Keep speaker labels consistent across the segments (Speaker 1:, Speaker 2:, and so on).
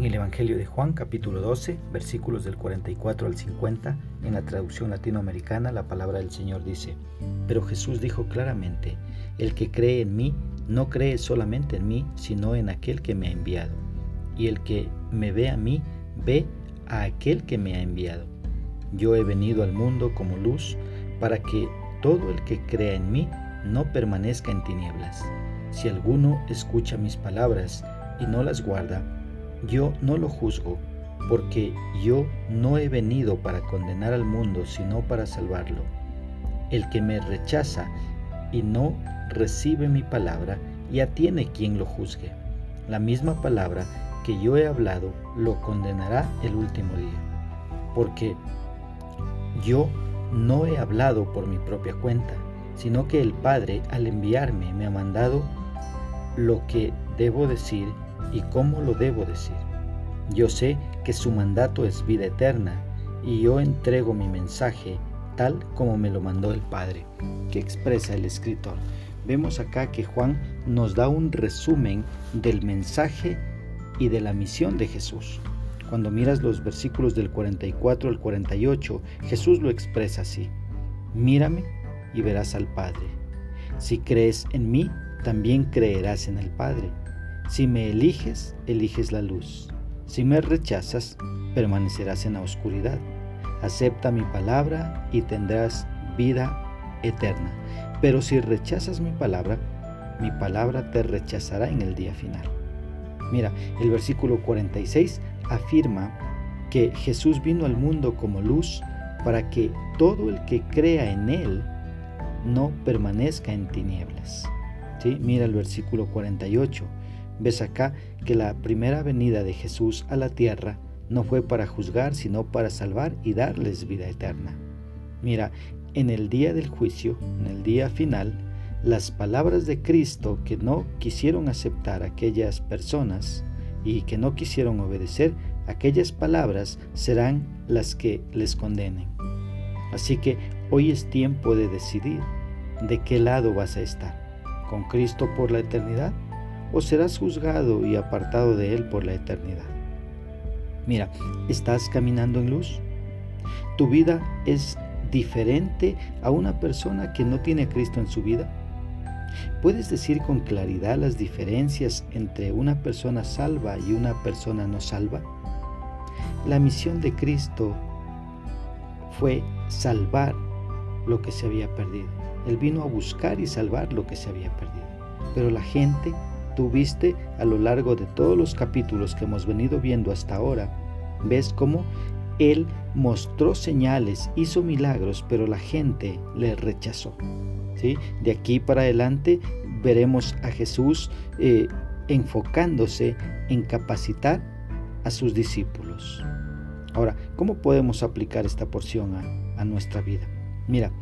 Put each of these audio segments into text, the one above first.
Speaker 1: En el Evangelio de Juan capítulo 12, versículos del 44 al 50, en la traducción latinoamericana, la palabra del Señor dice, Pero Jesús dijo claramente, El que cree en mí, no cree solamente en mí, sino en aquel que me ha enviado. Y el que me ve a mí, ve a aquel que me ha enviado. Yo he venido al mundo como luz, para que todo el que crea en mí no permanezca en tinieblas. Si alguno escucha mis palabras y no las guarda, yo no lo juzgo, porque yo no he venido para condenar al mundo, sino para salvarlo. El que me rechaza y no recibe mi palabra, ya tiene quien lo juzgue. La misma palabra que yo he hablado lo condenará el último día. Porque yo no he hablado por mi propia cuenta, sino que el Padre al enviarme me ha mandado lo que debo decir y cómo lo debo decir. Yo sé que su mandato es vida eterna y yo entrego mi mensaje tal como me lo mandó el Padre, que expresa el escritor. Vemos acá que Juan nos da un resumen del mensaje y de la misión de Jesús. Cuando miras los versículos del 44 al 48, Jesús lo expresa así. Mírame y verás al Padre. Si crees en mí, también creerás en el Padre. Si me eliges, eliges la luz. Si me rechazas, permanecerás en la oscuridad. Acepta mi palabra y tendrás vida eterna. Pero si rechazas mi palabra, mi palabra te rechazará en el día final. Mira, el versículo 46 afirma que Jesús vino al mundo como luz para que todo el que crea en Él no permanezca en tinieblas. Mira el versículo 48. Ves acá que la primera venida de Jesús a la tierra no fue para juzgar, sino para salvar y darles vida eterna. Mira, en el día del juicio, en el día final, las palabras de Cristo que no quisieron aceptar aquellas personas y que no quisieron obedecer, aquellas palabras serán las que les condenen. Así que hoy es tiempo de decidir de qué lado vas a estar, con Cristo por la eternidad o serás juzgado y apartado de Él por la eternidad. Mira, ¿estás caminando en luz? ¿Tu vida es diferente a una persona que no tiene a Cristo en su vida? ¿Puedes decir con claridad las diferencias entre una persona salva y una persona no salva? La misión de Cristo fue salvar lo que se había perdido. Él vino a buscar y salvar lo que se había perdido. Pero la gente tú viste a lo largo de todos los capítulos que hemos venido viendo hasta ahora, ves cómo Él mostró señales, hizo milagros, pero la gente le rechazó. ¿sí? De aquí para adelante veremos a Jesús eh, enfocándose en capacitar a sus discípulos. Ahora, ¿cómo podemos aplicar esta porción a, a nuestra vida? Mira,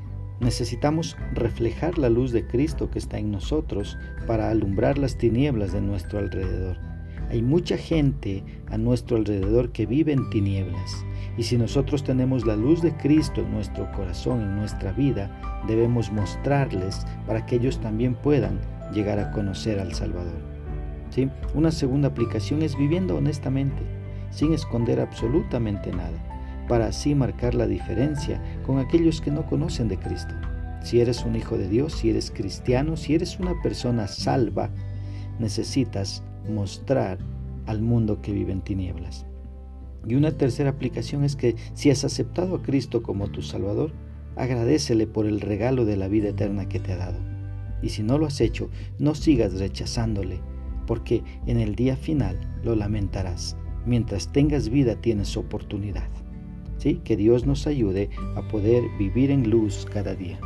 Speaker 1: Necesitamos reflejar la luz de Cristo que está en nosotros para alumbrar las tinieblas de nuestro alrededor. Hay mucha gente a nuestro alrededor que vive en tinieblas. Y si nosotros tenemos la luz de Cristo en nuestro corazón, en nuestra vida, debemos mostrarles para que ellos también puedan llegar a conocer al Salvador. ¿Sí? Una segunda aplicación es viviendo honestamente, sin esconder absolutamente nada para así marcar la diferencia con aquellos que no conocen de Cristo. Si eres un hijo de Dios, si eres cristiano, si eres una persona salva, necesitas mostrar al mundo que vive en tinieblas. Y una tercera aplicación es que si has aceptado a Cristo como tu Salvador, agradecele por el regalo de la vida eterna que te ha dado. Y si no lo has hecho, no sigas rechazándole, porque en el día final lo lamentarás. Mientras tengas vida tienes oportunidad. ¿Sí? Que Dios nos ayude a poder vivir en luz cada día.